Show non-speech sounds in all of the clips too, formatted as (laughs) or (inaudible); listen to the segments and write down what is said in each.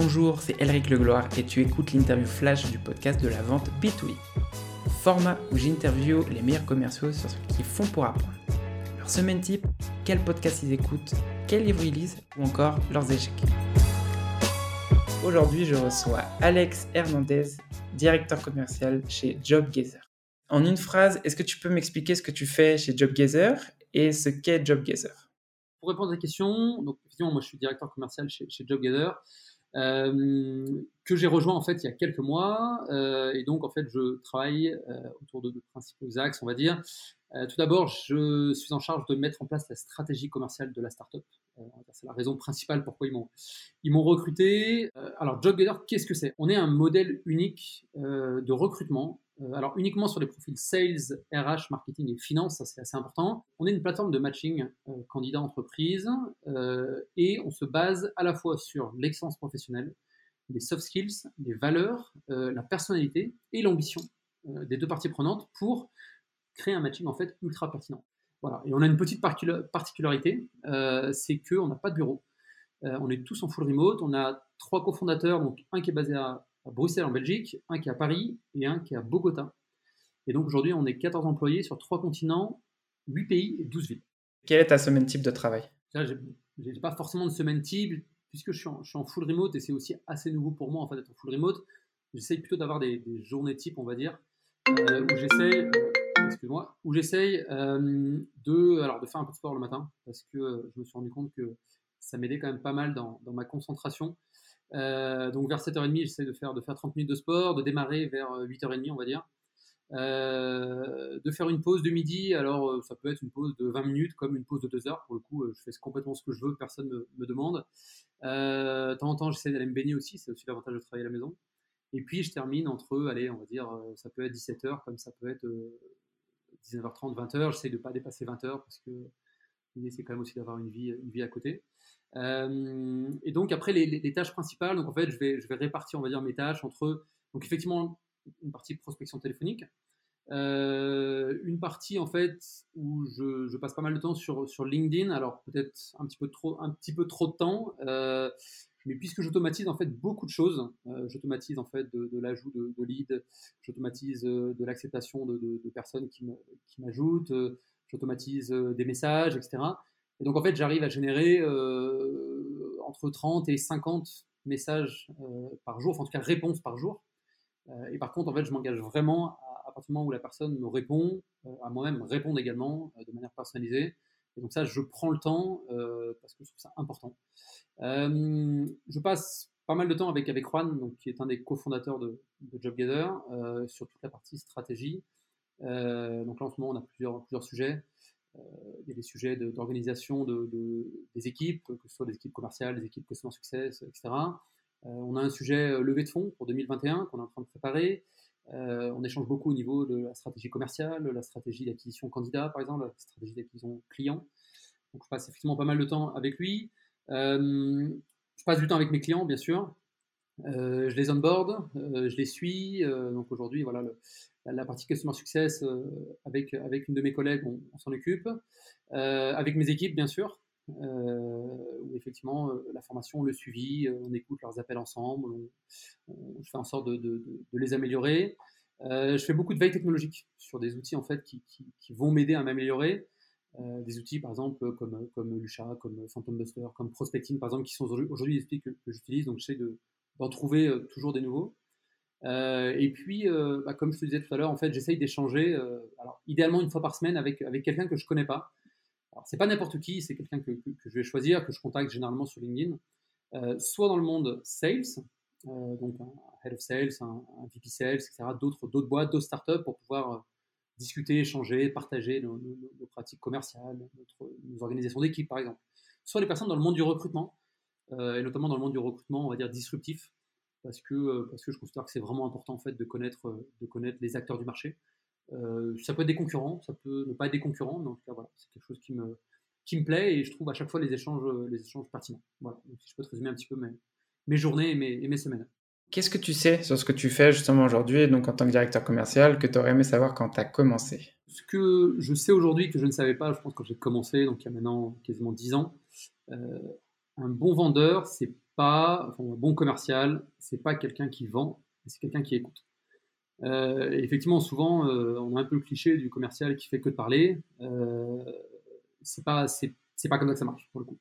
Bonjour, c'est Elric Legloire et tu écoutes l'interview flash du podcast de la vente B2B. Format où j'interview les meilleurs commerciaux sur ce qu'ils font pour apprendre. Leur semaine type, quel podcast ils écoutent, quel livre ils lisent ou encore leurs échecs. Aujourd'hui, je reçois Alex Hernandez, directeur commercial chez JobGazer. En une phrase, est-ce que tu peux m'expliquer ce que tu fais chez JobGazer et ce qu'est JobGazer? Pour répondre à la question, donc moi je suis directeur commercial chez, JobGazer, que j'ai rejoint en fait il y a quelques mois, euh, et donc en fait je travaille euh, autour de deux principaux axes, on va dire. tout d'abord, je suis en charge de mettre en place la stratégie commerciale de la startup. c'est la raison principale pourquoi ils m'ont ils m'ont recruté. alors JobGazer, qu'est-ce que c'est? On est un modèle unique de recrutement euh, alors uniquement sur les profils sales, RH, marketing et finance, ça c'est assez important. On est une plateforme de matching euh, candidat-entreprise euh, et on se base à la fois sur l'excellence professionnelle, les soft skills, les valeurs, la personnalité et l'ambition des deux parties prenantes pour créer un matching en fait ultra pertinent. Voilà. Et on a une petite particularité, c'est qu'on n'a pas de bureau. on est tous en full remote. On a trois cofondateurs, donc un qui est basé à Bruxelles en Belgique, un qui est à Paris et un qui est à Bogota. Et donc aujourd'hui, on est 14 employés sur 3 continents, 8 pays et 12 villes. Quelle est ta semaine type de travail? Je n'ai pas forcément de semaine type, puisque je suis, en, full remote et c'est aussi assez nouveau pour moi en fait d'être en full remote. J'essaye plutôt d'avoir des, journées type, on va dire, euh, où j'essaye, euh, excuse-moi, où j'essaye euh, de, alors de faire un peu de sport le matin, parce que je me suis rendu compte que ça m'aidait quand même pas mal dans, dans ma concentration. Euh, donc vers 7h30, j'essaie de faire, de faire 30 minutes de sport, de démarrer vers 8h30, euh, on va dire. Euh, de faire une pause de midi, alors ça peut être une pause de 20 minutes comme une pause de 2 heures. Pour le coup, je fais complètement ce que je veux, personne ne me, demande. de temps en temps, j'essaie d'aller me baigner aussi, c'est aussi l'avantage de travailler à la maison. Et puis, je termine entre, allez, on va dire, ça peut être 17h, comme ça peut être 19h30, 20h. J'essaie de ne pas dépasser 20h parce que l'idée, c'est quand même aussi d'avoir une vie, une vie à côté. Euh, et donc après les, tâches principales, donc en fait je vais, répartir on va dire mes tâches entre donc effectivement une partie prospection téléphonique, euh, une partie en fait où je, passe pas mal de temps sur, LinkedIn, alors peut-être un petit peu trop un petit peu trop de temps, euh, mais puisque j'automatise en fait beaucoup de choses, j'automatise en fait de, l'ajout de, de leads, j'automatise de l'acceptation de, personnes qui m'ajoutent, j'automatise des messages, etc. Et donc en fait, j'arrive à générer euh, entre 30 et 50 messages euh, par jour, enfin en tout cas réponses par jour. Euh, et par contre, en fait, je m'engage vraiment à, partir du moment où la personne me répond, à moi-même répondre également de manière personnalisée. Et donc ça, je prends le temps parce que je trouve ça important. je passe pas mal de temps avec, avec Juan, donc, qui est un des cofondateurs de, de JobGather, sur toute la partie stratégie. donc là, en ce moment, on a plusieurs, plusieurs sujets. Euh, il y a des sujets d'organisation de, des équipes, que ce soit des équipes commerciales, des équipes customer success, etc. Euh, on a un sujet euh, levée de fonds pour 2021 qu'on est en train de préparer. on échange beaucoup au niveau de la stratégie commerciale, la stratégie d'acquisition candidat, par exemple, la stratégie d'acquisition client. Donc, je passe effectivement pas mal de temps avec lui. je passe du temps avec mes clients, bien sûr. je les onboard, je les suis. donc aujourd'hui, voilà, le, la partie Customer Success, euh, avec, avec une de mes collègues, on, s'en occupe. Euh, avec mes équipes, bien sûr, euh, où effectivement la formation, le suivi, on écoute leurs appels ensemble, on, fait en sorte de, de, les améliorer. je fais beaucoup de veille technologique sur des outils en fait qui, qui, vont m'aider à m'améliorer. des outils par exemple comme, comme Lucha, comme Phantom Buster, comme Prospecting par exemple, qui sont aujourd'hui des outils que, j'utilise, donc j'essaie d'en trouver toujours des nouveaux. Euh, et puis, euh, bah, comme je te disais tout à l'heure, en fait, j'essaye d'échanger, euh, alors idéalement une fois par semaine avec, avec quelqu'un que je connais pas. Alors, c'est pas n'importe qui, c'est quelqu'un que, je vais choisir, que je contacte généralement sur LinkedIn, soit dans le monde sales, donc un head of sales, un, VP sales, etc., d'autres, boîtes, d'autres startups pour pouvoir discuter, échanger, partager nos, nos, pratiques commerciales, notre, nos organisations d'équipe, par exemple. Soit les personnes dans le monde du recrutement, et notamment dans le monde du recrutement, on va dire disruptif, parce que, euh, parce que je considère que c'est vraiment important en fait de connaître, euh, de connaître les acteurs du marché. Euh, ça peut être des concurrents, ça peut ne pas être des concurrents, mais en tout cas voilà, c'est quelque chose qui me, qui me plaît et je trouve à chaque fois les échanges, les échanges pertinents. Voilà, donc si je peux te résumer un petit peu mes, mes journées et mes, et mes semaines. Qu'est-ce que tu sais sur ce que tu fais justement aujourd'hui, donc en tant que directeur commercial, que tu aurais aimé savoir quand tu as commencé? Ce que je sais aujourd'hui que je ne savais pas, je pense quand j'ai commencé, donc il y a maintenant quasiment 10 ans, un bon vendeur, c'est pas, enfin, un bon commercial, c'est pas quelqu'un qui vend, c'est quelqu'un qui écoute. Euh, effectivement, souvent, euh, on a un peu le cliché du commercial qui fait que de parler. Euh, c'est pas, c'est, pas comme ça que ça marche pour le coup.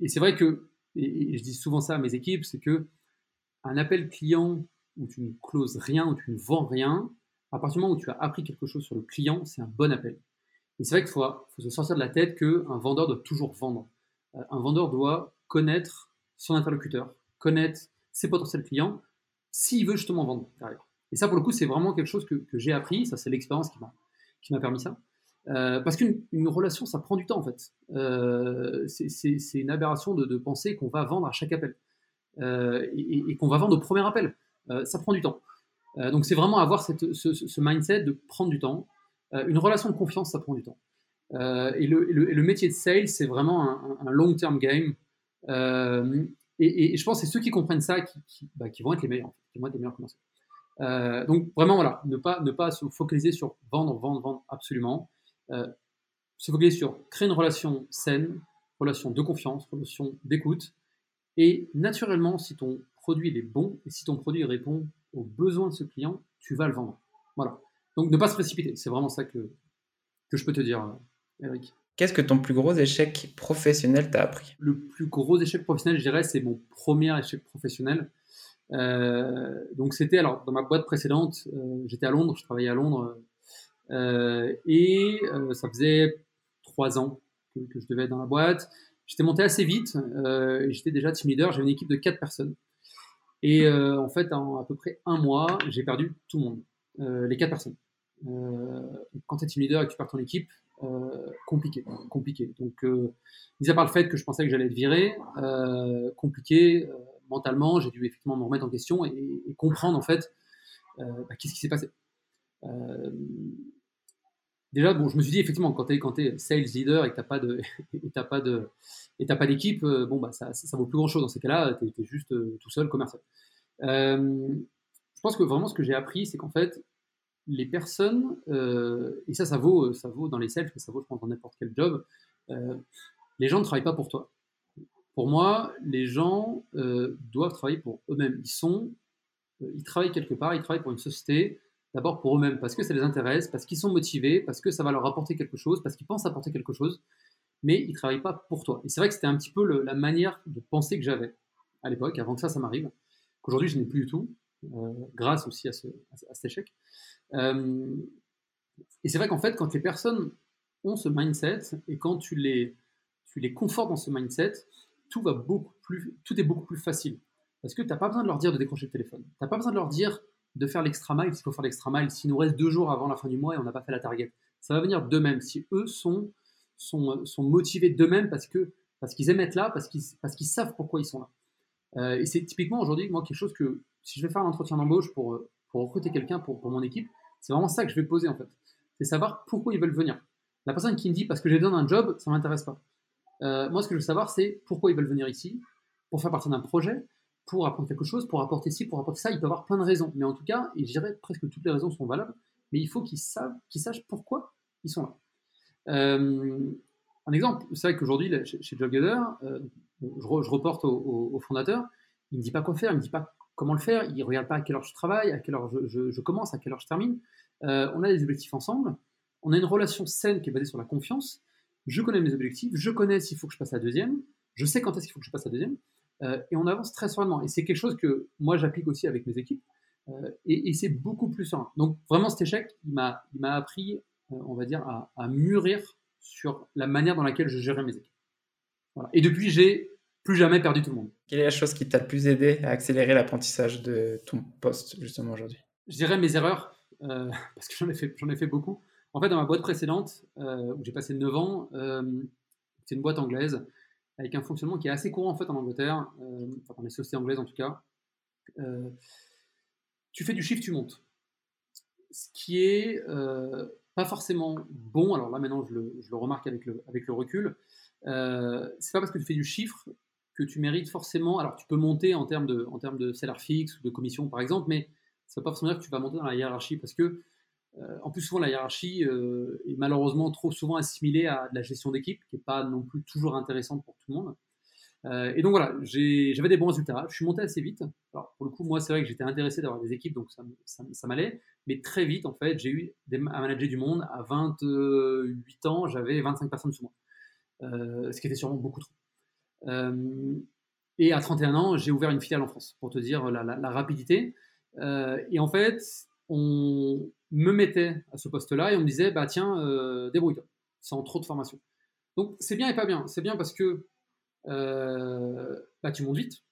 Et c'est vrai que, et, je dis souvent ça à mes équipes, c'est que un appel client où tu ne closes rien, où tu ne vends rien, à partir du moment où tu as appris quelque chose sur le client, c'est un bon appel. Et c'est vrai qu'il faut, faut, se sortir de la tête qu'un vendeur doit toujours vendre. Un vendeur doit connaître son interlocuteur, connaître ses potentiels clients s'il veut justement vendre derrière. Et ça, pour le coup, c'est vraiment quelque chose que, j'ai appris. Ça, c'est l'expérience qui m'a, permis ça. Euh, parce qu'une relation, ça prend du temps en fait. Euh, c'est une aberration de, penser qu'on va vendre à chaque appel euh, et, qu'on va vendre au premier appel. ça prend du temps. donc c'est vraiment avoir ce, mindset de prendre du temps. une relation de confiance, ça prend du temps. Et le, le, métier de sales, c'est vraiment un, long-term game. Et, je pense que c'est ceux qui comprennent ça qui, bah, vont être les meilleurs, qui vont être les meilleurs commerciaux. Euh, donc vraiment, voilà, ne pas, ne pas se focaliser sur vendre, vendre, vendre, absolument. Euh, se focaliser sur créer une relation saine, relation de confiance, relation d'écoute. Et naturellement, si ton produit est bon et si ton produit répond aux besoins de ce client, tu vas le vendre. Voilà. Donc ne pas se précipiter, c'est vraiment ça que, que je peux te dire, euh, Eric. Qu'est-ce que ton plus gros échec professionnel t'a appris? Le plus gros échec professionnel, je dirais, c'est mon premier échec professionnel. Euh, donc c'était alors dans ma boîte précédente, euh, j'étais à Londres, je travaillais à Londres, euh, et ça faisait trois ans que, je devais être dans la boîte. J'étais monté assez vite, j'étais déjà team leader, j'avais une équipe de quatre personnes. Et en fait, en à peu près un mois, j'ai perdu tout le monde, les quatre personnes. Quand tu es team leader et que tu perds ton équipe, euh, compliqué, compliqué. Donc, euh, mis à part le fait que je pensais que j'allais être viré, euh, compliqué mentalement, j'ai dû effectivement me remettre en question et, comprendre en fait bah, qu'est-ce qui s'est passé. déjà, bon, je me suis dit effectivement quand tu es, es sales leader et que tu pas (laughs) pas d'équipe, bon bah ça, ça, vaut plus grand chose dans ces cas-là, tu es, juste tout seul commercial. je pense que vraiment ce que j'ai appris, c'est qu'en fait, les personnes, euh, et ça, ça vaut, ça vaut dans les sales, mais ça vaut, je pense, dans n'importe quel job, euh, les gens ne travaillent pas pour toi. Pour moi, les gens euh, doivent travailler pour eux-mêmes. Ils sont, ils travaillent quelque part, ils travaillent pour une société, d'abord pour eux-mêmes, parce que ça les intéresse, parce qu'ils sont motivés, parce que ça va leur apporter quelque chose, parce qu'ils pensent apporter quelque chose, mais ils ne travaillent pas pour toi. Et c'est vrai que c'était un petit peu la manière de penser que j'avais à l'époque, avant que ça, ça m'arrive, qu'aujourd'hui je n'ai plus du tout, grâce aussi à cet échec. Euh, et c'est vrai qu'en fait, quand les personnes ont ce mindset et quand tu les, tu les confortes dans ce mindset, tout, va beaucoup plus, tout est beaucoup plus facile. Parce que tu n'as pas besoin de leur dire de décrocher le téléphone. Tu n'as pas besoin de leur dire de faire l'extra mile s'il faut faire l'extra mile, s'il nous reste deux jours avant la fin du mois et on n'a pas fait la target. Ça va venir d'eux-mêmes. Si eux sont, sont, sont motivés d'eux-mêmes parce que parce qu'ils aiment être là, parce qu'ils parce qu'ils savent pourquoi ils sont là. Euh, et c'est typiquement aujourd'hui, moi, quelque chose que si je vais faire un entretien d'embauche pour, pour recruter quelqu'un pour, mon équipe, c'est vraiment ça que je vais poser en fait. C'est savoir pourquoi ils veulent venir. La personne qui me dit parce que j'ai besoin d'un job, ça ne m'intéresse pas. Euh, moi, ce que je veux savoir, c'est pourquoi ils veulent venir ici, pour faire partie d'un projet, pour apprendre quelque chose, pour apporter ci, pour apporter ça. Il peut avoir plein de raisons. Mais en tout cas, et je dirais presque toutes les raisons sont valables, mais il faut qu'ils sachent pourquoi ils sont là. Euh, un exemple, c'est vrai qu'aujourd'hui, chez, chez euh, je, reporte au, fondateur, il ne me dit pas quoi faire, il ne me dit pas comment le faire, il ne regarde pas à quelle heure je travaille, à quelle heure je, commence, à quelle heure je termine. Euh, on a des objectifs ensemble, on a une relation saine qui est basée sur la confiance. Je connais mes objectifs, je connais s'il faut que je passe à la deuxième, je sais quand est-ce qu'il faut que je passe à la deuxième, euh, et on avance très sereinement. Et c'est quelque chose que moi j'applique aussi avec mes équipes, euh, et, c'est beaucoup plus serein. Donc vraiment cet échec, il m'a appris, on va dire, à, mûrir sur la manière dans laquelle je gérais mes équipes. Et depuis, j'ai plus jamais perdu tout le monde. Quelle est la chose qui t'a le plus aidé à accélérer l'apprentissage de ton poste justement aujourd'hui? Je dirais mes erreurs, euh, (laughs) parce que j'en ai, fait, ai fait beaucoup. En fait, dans ma boîte précédente, euh, où j'ai passé 9 ans, euh, c'est une boîte anglaise, avec un fonctionnement qui est assez courant en fait en Angleterre, enfin dans les sociétés anglaises en tout cas. tu fais du chiffre, tu montes. Ce qui est pas forcément bon, alors là maintenant je le, je le remarque avec le, avec le recul, c'est pas parce que tu fais du chiffre que tu mérites forcément. Alors, tu peux monter en termes de, en termes de salaire fixe ou de commission, par exemple, mais ça ne veut pas forcément dire que tu vas monter dans la hiérarchie parce que en plus, souvent, la hiérarchie est malheureusement trop souvent assimilée à de la gestion d'équipe, qui n'est pas non plus toujours intéressante pour tout le monde. et donc voilà, j'avais des bons résultats. Je suis monté assez vite. Alors, pour le coup, moi, c'est vrai que j'étais intéressé d'avoir des équipes, donc ça, ça, m'allait. Mais très vite, en fait, j'ai eu à manager du monde. À 28 ans, j'avais 25 personnes sous moi. ce qui était sûrement beaucoup trop. Et à 31 ans, j'ai ouvert une filiale en France, pour te dire la, rapidité. et en fait, on me mettait à ce poste-là et on me disait, bah tiens, euh, débrouille-toi, sans trop de formation. Donc c'est bien et pas bien. C'est bien parce que euh, bah, tu montes vite.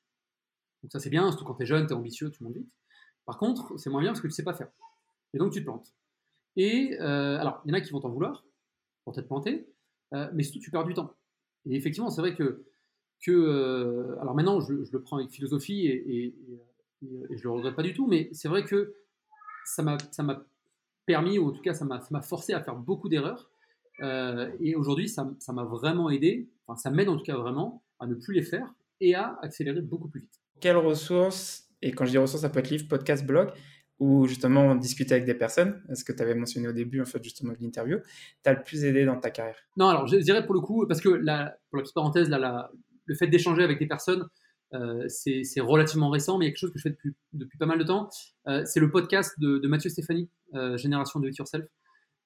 Donc ça c'est bien, surtout quand tu es jeune, tu es ambitieux, tu montes vite. Par contre, c'est moins bien parce que tu sais pas faire. Et donc tu te plantes. Et euh, alors, il y en a qui vont t'en vouloir pour t'être planté, mais surtout tu perds du temps. Et effectivement, c'est vrai que, que alors maintenant je, le prends avec philosophie et, et, et je le regrette pas du tout, mais c'est vrai que ça m'a permis, ou en tout cas ça m'a forcé à faire beaucoup d'erreurs. Euh, et aujourd'hui, ça m'a vraiment aidé, enfin ça m'aide en tout cas vraiment à ne plus les faire et à accélérer beaucoup plus vite. Quelles ressources, et quand je dis ressources, ça peut être livre, podcast, blog, ou justement discuter avec des personnes, ce que tu avais mentionné au début en fait justement de l'interview, t'as le plus aidé dans ta carrière? Non, alors je dirais pour le coup, parce que la, pour la petite parenthèse, là, le fait d'échanger avec des personnes, euh, c'est relativement récent, mais il y a quelque chose que je fais depuis, pas mal de temps. Euh, c'est le podcast de, Mathieu Stéphanie, euh, Génération de It Yourself,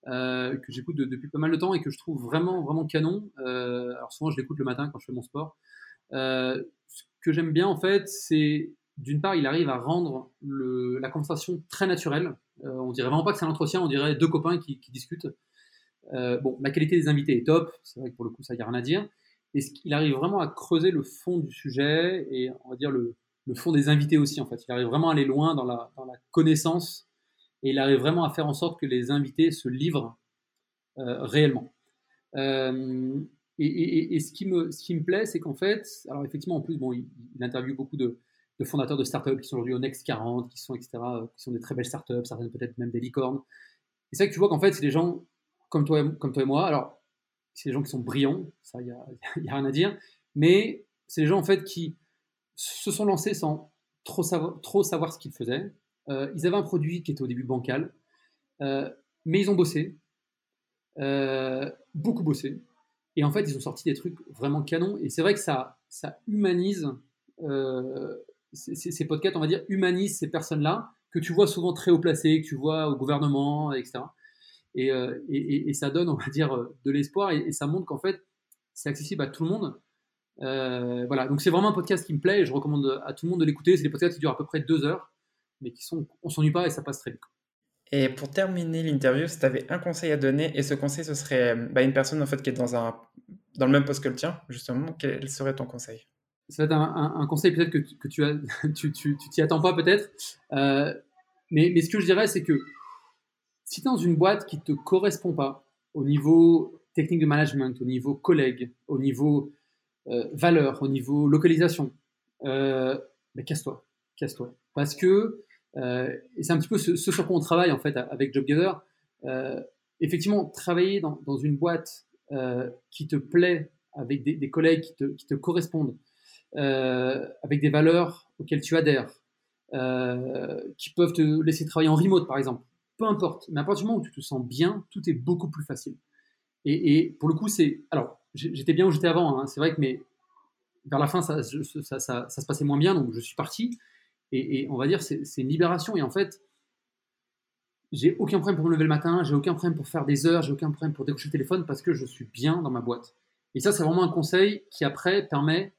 que j'écoute depuis pas mal de temps et que je trouve vraiment, vraiment canon. alors souvent, je l'écoute le matin quand je fais mon sport. ce que j'aime bien, en fait, c'est d'une part, il arrive à rendre la conversation très naturelle. on dirait vraiment pas que c'est un entretien, on dirait deux copains qui, discutent. bon, la qualité des invités est top, c'est vrai que pour le coup, ça n'y a rien à dire et il arrive vraiment à creuser le fond du sujet et on va dire le, fond des invités aussi en fait. Il arrive vraiment à aller loin dans la, connaissance et il arrive vraiment à faire en sorte que les invités se livrent euh, réellement. Euh, et, ce, qui me, plaît, c'est qu'en fait, alors effectivement, en plus, bon, il, interviewe beaucoup de, fondateurs de startups qui sont aujourd'hui au Next 40, qui sont, etc., qui sont des très belles startups, certaines peut-être même des licornes. Et c'est vrai que tu vois qu'en fait, c'est des gens comme toi, comme toi et moi. Alors, c'est des gens qui sont brillants, ça, il n'y (laughs) a, rien à dire, mais c'est des gens en fait qui se sont lancés sans trop savoir, trop savoir ce qu'ils faisaient. Euh, ils avaient un produit qui était au début bancal, euh, mais ils ont bossé, euh, beaucoup bossé, et en fait ils ont sorti des trucs vraiment canons, et c'est vrai que ça, ça humanise ces, ces, podcasts, on va dire, humanise ces personnes-là, que tu vois souvent très haut placées, que tu vois au gouvernement, etc. Euh, et, ça donne, on va dire, euh, de l'espoir et, ça montre qu'en fait, c'est accessible à tout le monde. Euh, voilà, donc c'est vraiment un podcast qui me plaît et je recommande à tout le monde de l'écouter. C'est des podcasts qui durent à peu près deux heures, mais qui sont, on s'ennuie pas et ça passe très vite. Et pour terminer l'interview, si tu avais un conseil à donner, et ce conseil, ce serait bah, une personne en fait qui est dans, un, dans le même poste que le tien, justement, quel serait ton conseil? Ça va être un, conseil peut-être que, que, tu t'y (laughs) tu, tu, tu attends pas peut-être, mais, mais ce que je dirais, c'est que si tu es dans une boîte qui ne te correspond pas au niveau technique de management, au niveau collègue, au niveau euh, valeur, au niveau localisation, euh, ben, casse-toi, casse-toi. Parce que, euh, et c'est un petit peu ce, sur quoi on travaille en fait avec JobGather, effectivement, travailler dans, dans une boîte qui te plaît, avec des, des collègues qui te, qui te correspondent, avec des valeurs auxquelles tu adhères, qui peuvent te laisser travailler en remote par exemple peu importe. Mais à partir du moment où tu te sens bien, tout est beaucoup plus facile. Et, pour le coup, c'est. Alors, j'étais bien où j'étais avant, hein. c'est vrai que mais vers la fin, ça, ça, se passait moins bien, donc je suis parti. Et, on va dire, c'est une libération. Et en fait, j'ai aucun problème pour me lever le matin, j'ai aucun problème pour faire des heures, j'ai aucun problème pour décrocher le téléphone parce que je suis bien dans ma boîte. Et ça, c'est vraiment un conseil qui après permet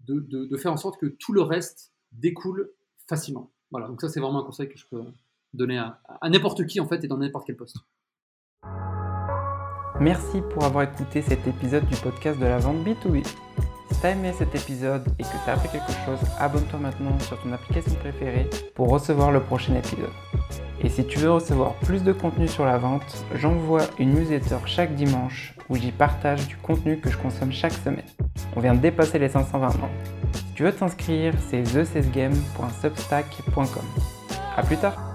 de, de, faire en sorte que tout le reste découle facilement. Voilà, donc ça, c'est vraiment un conseil que je peux, donner à, n'importe qui en fait et dans n'importe quel poste. Merci pour avoir écouté cet épisode du podcast de la vente B2B. Si t'as aimé cet épisode et que t'as appris quelque chose, abonne-toi maintenant sur ton application préférée pour recevoir le prochain épisode. Et si tu veux recevoir plus de contenu sur la vente, j'envoie une newsletter chaque dimanche où j'y partage du contenu que je consomme chaque semaine. On vient de dépasser les 520 membres. Tu veux t'inscrire, c'est the A plus tard